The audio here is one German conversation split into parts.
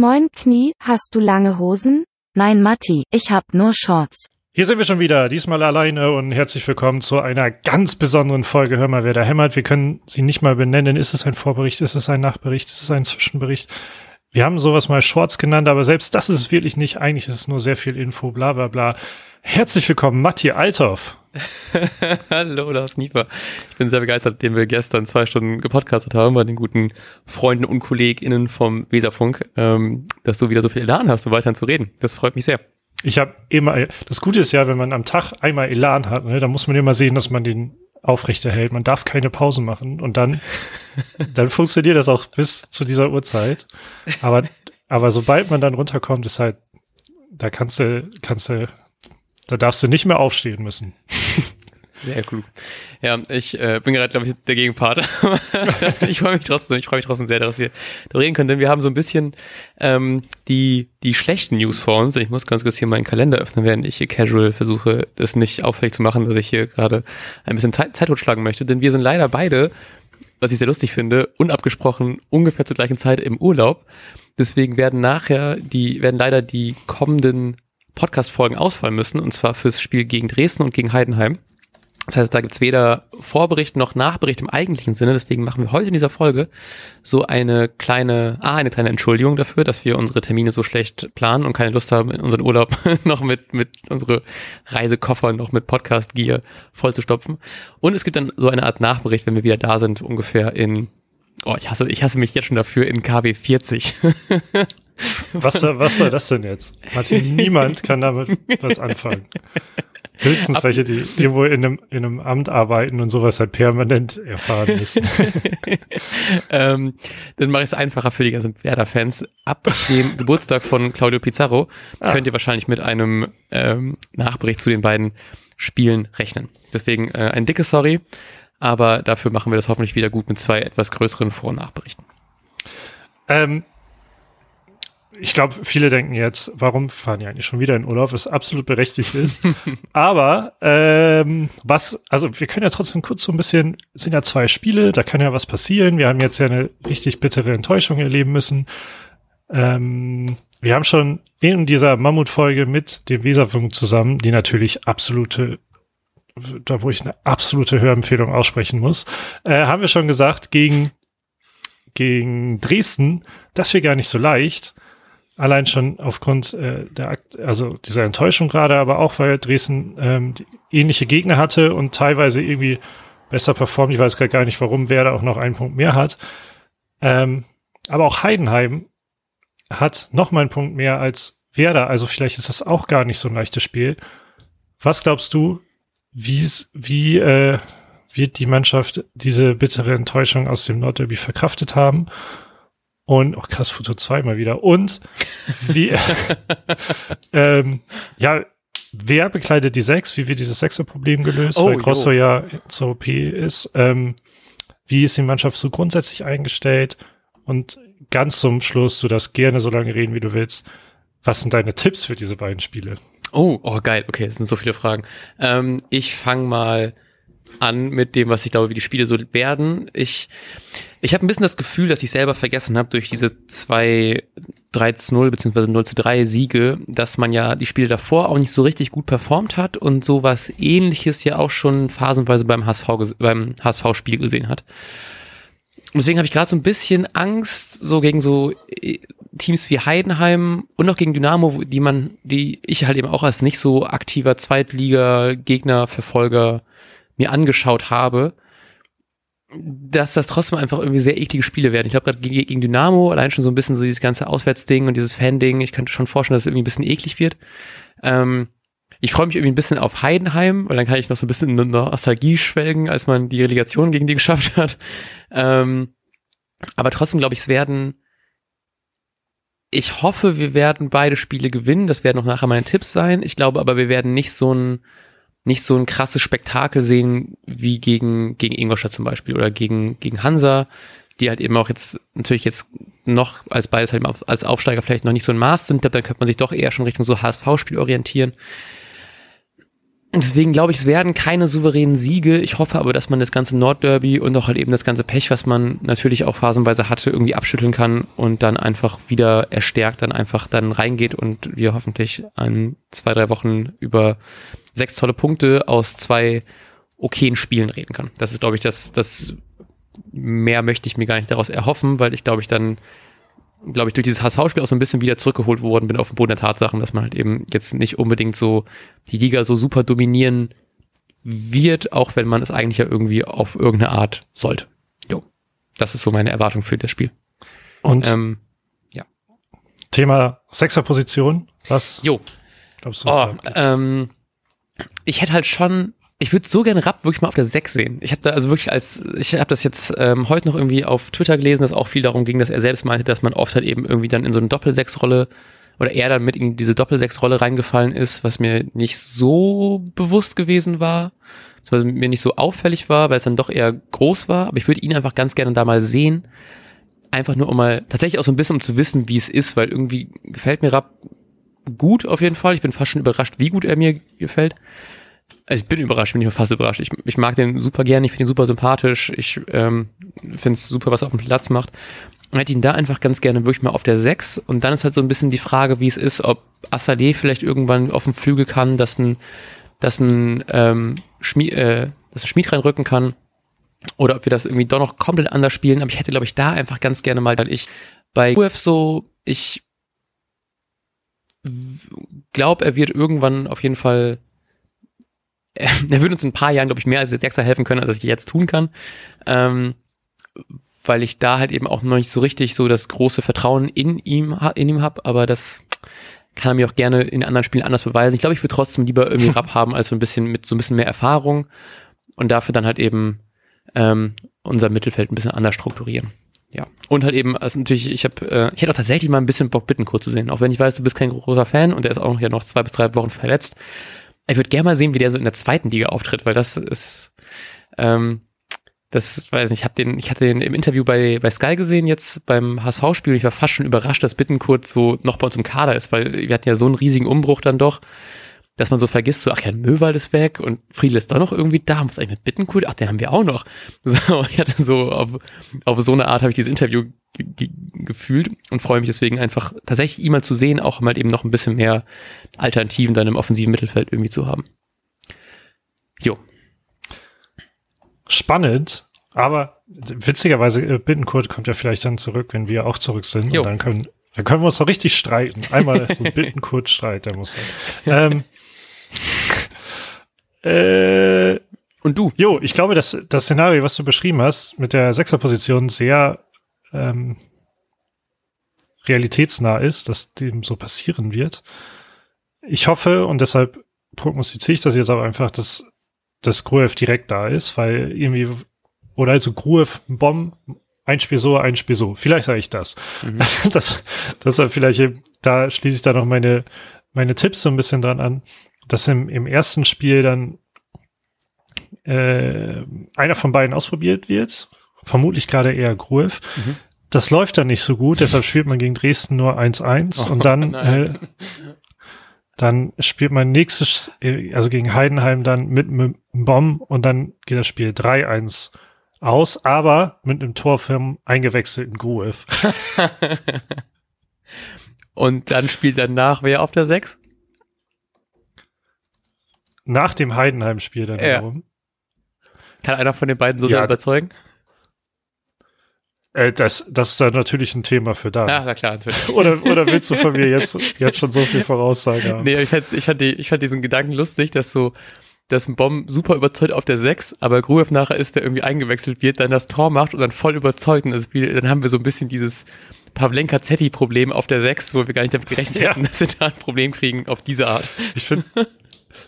Moin Knie, hast du lange Hosen? Nein, Matti, ich hab nur Shorts. Hier sind wir schon wieder, diesmal alleine und herzlich willkommen zu einer ganz besonderen Folge. Hör mal, wer da hämmert. Wir können sie nicht mal benennen. Ist es ein Vorbericht? Ist es ein Nachbericht? Ist es ein Zwischenbericht? Wir haben sowas mal Shorts genannt, aber selbst das ist es wirklich nicht. Eigentlich ist es nur sehr viel Info, bla bla bla. Herzlich willkommen, Matti Althoff. Hallo, Lars Niefer. Ich bin sehr begeistert, den wir gestern zwei Stunden gepodcastet haben bei den guten Freunden und KollegInnen vom Weserfunk, ähm, dass du wieder so viel Elan hast, um weiterhin zu reden. Das freut mich sehr. Ich habe immer, das Gute ist ja, wenn man am Tag einmal Elan hat, ne, dann muss man immer sehen, dass man den aufrechterhält. Man darf keine Pause machen und dann, dann funktioniert das auch bis zu dieser Uhrzeit. Aber, aber sobald man dann runterkommt, ist halt, da kannst du, kannst du da darfst du nicht mehr aufstehen müssen. Sehr klug. Ja, ich äh, bin gerade, glaube ich, der Gegenpart. ich freue mich trotzdem, ich freue mich trotzdem sehr, dass wir da reden können, denn wir haben so ein bisschen ähm, die, die schlechten News vor uns. Ich muss ganz kurz hier meinen Kalender öffnen, während ich hier casual versuche, das nicht auffällig zu machen, dass ich hier gerade ein bisschen Zeit, Zeit totschlagen möchte. Denn wir sind leider beide, was ich sehr lustig finde, unabgesprochen ungefähr zur gleichen Zeit im Urlaub. Deswegen werden nachher die, werden leider die kommenden Podcast-Folgen ausfallen müssen, und zwar fürs Spiel gegen Dresden und gegen Heidenheim. Das heißt, da gibt's weder Vorbericht noch Nachbericht im eigentlichen Sinne. Deswegen machen wir heute in dieser Folge so eine kleine, ah, eine kleine Entschuldigung dafür, dass wir unsere Termine so schlecht planen und keine Lust haben, in unseren Urlaub noch mit, mit unsere Reisekoffer noch mit Podcast-Gear vollzustopfen. Und es gibt dann so eine Art Nachbericht, wenn wir wieder da sind, ungefähr in, oh, ich hasse, ich hasse mich jetzt schon dafür, in KW 40. Was, was soll das denn jetzt? Martin, niemand kann damit was anfangen. Höchstens Ab welche, die irgendwo in einem, in einem Amt arbeiten und sowas halt permanent erfahren müssen. ähm, dann mache ich es einfacher für die ganzen Werder-Fans. Ab dem Geburtstag von Claudio Pizarro ah. könnt ihr wahrscheinlich mit einem ähm, Nachbericht zu den beiden Spielen rechnen. Deswegen äh, ein dickes Sorry, aber dafür machen wir das hoffentlich wieder gut mit zwei etwas größeren Vor- und Nachberichten. Ähm, ich glaube, viele denken jetzt, warum fahren die eigentlich schon wieder in Urlaub, was absolut berechtigt ist. Aber ähm, was, also wir können ja trotzdem kurz so ein bisschen, es sind ja zwei Spiele, da kann ja was passieren. Wir haben jetzt ja eine richtig bittere Enttäuschung erleben müssen. Ähm, wir haben schon in dieser Mammutfolge mit dem Weserfunk zusammen, die natürlich absolute da wo ich eine absolute Hörempfehlung aussprechen muss, äh, haben wir schon gesagt, gegen, gegen Dresden, das wäre gar nicht so leicht. Allein schon aufgrund äh, der, also dieser Enttäuschung gerade, aber auch weil Dresden ähm, ähnliche Gegner hatte und teilweise irgendwie besser performt. Ich weiß gerade gar nicht, warum Werder auch noch einen Punkt mehr hat. Ähm, aber auch Heidenheim hat noch mal einen Punkt mehr als Werder. Also vielleicht ist das auch gar nicht so ein leichtes Spiel. Was glaubst du, wie, wie äh, wird die Mannschaft diese bittere Enttäuschung aus dem Nordderby verkraftet haben? Und, oh krass, Foto 2 mal wieder. Und wie, ähm, ja, wer bekleidet die Sechs? Wie wird dieses Sechser-Problem gelöst? Oh, Weil Grosso ja zur OP ist. Ähm, wie ist die Mannschaft so grundsätzlich eingestellt? Und ganz zum Schluss, du darfst gerne so lange reden, wie du willst. Was sind deine Tipps für diese beiden Spiele? Oh, oh geil. Okay, es sind so viele Fragen. Ähm, ich fange mal an mit dem, was ich glaube, wie die Spiele so werden. Ich, ich habe ein bisschen das Gefühl, dass ich selber vergessen habe durch diese zwei 3 zu 0 beziehungsweise 0 zu 3 Siege, dass man ja die Spiele davor auch nicht so richtig gut performt hat und sowas ähnliches ja auch schon phasenweise beim HSV, beim HSV-Spiel gesehen hat. Deswegen habe ich gerade so ein bisschen Angst, so gegen so äh, Teams wie Heidenheim und auch gegen Dynamo, die man, die ich halt eben auch als nicht so aktiver Zweitliga-Gegner-Verfolger mir angeschaut habe, dass das trotzdem einfach irgendwie sehr eklige Spiele werden. Ich glaube gerade gegen, Dynamo, allein schon so ein bisschen so dieses ganze Auswärtsding und dieses Fan-Ding, ich könnte schon vorstellen, dass es irgendwie ein bisschen eklig wird. Ähm, ich freue mich irgendwie ein bisschen auf Heidenheim, weil dann kann ich noch so ein bisschen in Nostalgie schwelgen, als man die Relegation gegen die geschafft hat. Ähm, aber trotzdem glaube ich, es werden ich hoffe, wir werden beide Spiele gewinnen. Das werden noch nachher meine Tipps sein. Ich glaube aber, wir werden nicht so ein nicht so ein krasses Spektakel sehen wie gegen, gegen Ingolstadt zum Beispiel oder gegen, gegen Hansa, die halt eben auch jetzt natürlich jetzt noch als beides halt als Aufsteiger vielleicht noch nicht so ein Maß sind. Dann könnte man sich doch eher schon Richtung so HSV-Spiel orientieren. Deswegen glaube ich, es werden keine souveränen Siege. Ich hoffe aber, dass man das ganze Nordderby und auch halt eben das ganze Pech, was man natürlich auch phasenweise hatte, irgendwie abschütteln kann und dann einfach wieder erstärkt dann einfach dann reingeht und wir hoffentlich an zwei, drei Wochen über sechs tolle Punkte aus zwei okayen Spielen reden kann. Das ist, glaube ich, das, das mehr möchte ich mir gar nicht daraus erhoffen, weil ich glaube ich dann glaube ich, durch dieses HSV-Spiel auch so ein bisschen wieder zurückgeholt worden bin auf den Boden der Tatsachen, dass man halt eben jetzt nicht unbedingt so die Liga so super dominieren wird, auch wenn man es eigentlich ja irgendwie auf irgendeine Art sollte. Jo. Das ist so meine Erwartung für das Spiel. Und ähm, ja. Thema Sechserposition, was jo. glaubst du? Oh, ähm, ich hätte halt schon ich würde so gerne Rapp wirklich mal auf der 6 sehen. Ich habe da also wirklich als, ich habe das jetzt ähm, heute noch irgendwie auf Twitter gelesen, dass auch viel darum ging, dass er selbst meinte, dass man oft halt eben irgendwie dann in so eine Doppel-6-Rolle oder er dann mit in diese Doppel-6-Rolle reingefallen ist, was mir nicht so bewusst gewesen war, was mir nicht so auffällig war, weil es dann doch eher groß war. Aber ich würde ihn einfach ganz gerne da mal sehen. Einfach nur um mal, tatsächlich auch so ein bisschen um zu wissen, wie es ist, weil irgendwie gefällt mir Rapp gut auf jeden Fall. Ich bin fast schon überrascht, wie gut er mir gefällt. Also ich bin überrascht, bin ich fast überrascht. Ich, ich mag den super gerne, ich finde ihn super sympathisch, ich ähm, finde es super, was er auf dem Platz macht. Ich hätte ihn da einfach ganz gerne wirklich mal auf der 6 und dann ist halt so ein bisschen die Frage, wie es ist, ob Assalé vielleicht irgendwann auf dem Flügel kann, dass ein, dass ein, ähm, Schmied, äh, dass ein Schmied reinrücken kann oder ob wir das irgendwie doch noch komplett anders spielen. Aber ich hätte, glaube ich, da einfach ganz gerne mal, weil ich bei UF so, ich glaube, er wird irgendwann auf jeden Fall er würde uns in ein paar Jahren, glaube ich, mehr als Sechser helfen können, als ich jetzt tun kann. Ähm, weil ich da halt eben auch noch nicht so richtig so das große Vertrauen in ihm, in ihm habe, aber das kann er mir auch gerne in anderen Spielen anders beweisen. Ich glaube, ich würde trotzdem lieber irgendwie Rap haben, als so ein bisschen mit so ein bisschen mehr Erfahrung und dafür dann halt eben ähm, unser Mittelfeld ein bisschen anders strukturieren. Ja. Und halt eben, also natürlich, ich habe, äh, ich hätte auch tatsächlich mal ein bisschen Bock, Bittenkurt zu sehen, auch wenn ich weiß, du bist kein großer Fan und der ist auch ja noch zwei bis drei Wochen verletzt ich würde gerne mal sehen, wie der so in der zweiten Liga auftritt, weil das ist, ähm, das weiß nicht, ich hab den, ich hatte den im Interview bei, bei Sky gesehen jetzt beim HSV-Spiel. Ich war fast schon überrascht, dass Bittenkurt so noch bei uns im Kader ist, weil wir hatten ja so einen riesigen Umbruch dann doch, dass man so vergisst, so, ach ja, Möwald ist weg und Friedel ist doch noch irgendwie da, muss eigentlich mit Bittenkurt, ach, den haben wir auch noch. So, ich hatte so, auf, auf so eine Art habe ich dieses Interview gefühlt und freue mich deswegen einfach tatsächlich ihn mal zu sehen, auch mal eben noch ein bisschen mehr Alternativen dann im offensiven Mittelfeld irgendwie zu haben. Jo. Spannend, aber witzigerweise, äh, Bittenkurt kommt ja vielleicht dann zurück, wenn wir auch zurück sind. Jo. Und dann können, dann können wir uns doch richtig streiten. Einmal so Bittenkurt-Streit, der muss sein. ähm, äh, und du? Jo, ich glaube, dass das Szenario, was du beschrieben hast, mit der Sechserposition sehr ähm, realitätsnah ist, dass dem so passieren wird. Ich hoffe und deshalb prognostiziere ich das jetzt aber einfach, dass das Gruev direkt da ist, weil irgendwie, oder also Gruev, Bomb, ein Spiel so, ein Spiel so. Vielleicht sage ich das. Mhm. das, das war vielleicht, da schließe ich da noch meine, meine Tipps so ein bisschen dran an, dass im, im ersten Spiel dann äh, einer von beiden ausprobiert wird, vermutlich gerade eher Gruev. Mhm. Das läuft dann nicht so gut, deshalb spielt man gegen Dresden nur 1-1 oh, und dann, äh, dann spielt man nächstes, also gegen Heidenheim dann mit einem Bomb und dann geht das Spiel 3-1 aus, aber mit einem Torfilm eingewechselten Gruev. und dann spielt danach wer auf der 6? Nach dem Heidenheim-Spiel dann ja. Herum. Kann einer von den beiden so ja, sehr überzeugen? Äh, das, das ist dann natürlich ein Thema für da. Ja, na klar, natürlich. oder, oder willst du von mir jetzt, jetzt schon so viel Voraussage haben? Nee, ich fand, ich, fand die, ich fand diesen Gedanken lustig, dass so, dass ein Bomb super überzeugt auf der 6, aber Gruev nachher ist, der irgendwie eingewechselt wird, dann das Tor macht und dann voll überzeugt und das Spiel, dann haben wir so ein bisschen dieses Pavlenka-Zetti-Problem auf der 6, wo wir gar nicht damit gerechnet ja. hätten, dass wir da ein Problem kriegen auf diese Art. Ich finde,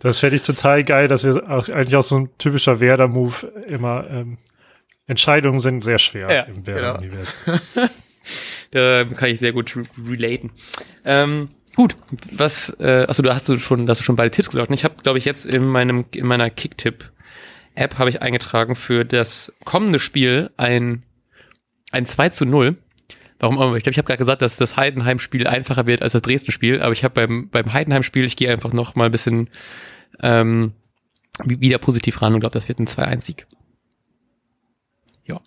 das fände ich total geil, dass wir auch, eigentlich auch so ein typischer Werder-Move immer ähm, Entscheidungen sind sehr schwer ja, im Werder-Universum. Genau. da kann ich sehr gut relaten. Ähm, gut, was, äh, achso, da hast du schon, hast du schon beide Tipps gesagt. Ich habe, glaube ich, jetzt in meinem, in meiner Kicktipp-App habe ich eingetragen für das kommende Spiel ein, ein 2 zu 0. Warum auch immer. Ich glaube, ich habe gerade gesagt, dass das Heidenheim-Spiel einfacher wird als das Dresden-Spiel, aber ich habe beim, beim Heidenheim-Spiel, ich gehe einfach noch mal ein bisschen ähm, wieder positiv ran und glaube, das wird ein 2-1-Sieg. Ja.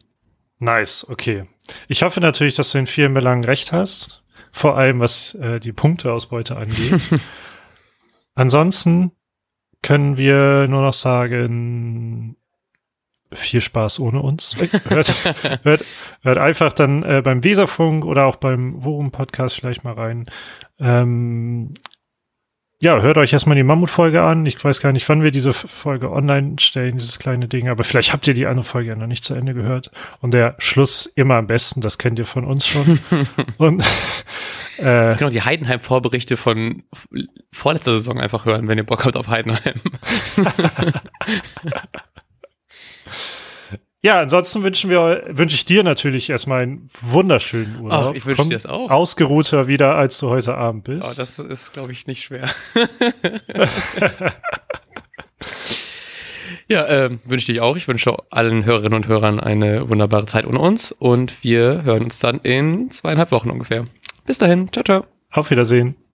Nice, okay. Ich hoffe natürlich, dass du in vielen Belangen recht hast. Vor allem, was äh, die Punkteausbeute angeht. Ansonsten können wir nur noch sagen, viel Spaß ohne uns. hört, hört, hört einfach dann äh, beim Weserfunk oder auch beim Worum-Podcast vielleicht mal rein. Ähm, ja, hört euch erstmal die Mammut-Folge an. Ich weiß gar nicht, wann wir diese Folge online stellen, dieses kleine Ding, aber vielleicht habt ihr die andere Folge ja noch nicht zu Ende gehört. Und der Schluss immer am besten, das kennt ihr von uns schon. Und äh, genau, die Heidenheim-Vorberichte von vorletzter Saison einfach hören, wenn ihr Bock habt auf Heidenheim. Ja, ansonsten wünschen wir, wünsche ich dir natürlich erstmal einen wunderschönen Urlaub. Ach, ich wünsche dir das auch. Ausgeruhter wieder, als du heute Abend bist. Oh, das ist, glaube ich, nicht schwer. ja, ähm, wünsche ich dir auch. Ich wünsche allen Hörerinnen und Hörern eine wunderbare Zeit ohne uns und wir hören uns dann in zweieinhalb Wochen ungefähr. Bis dahin. Ciao, ciao. Auf Wiedersehen.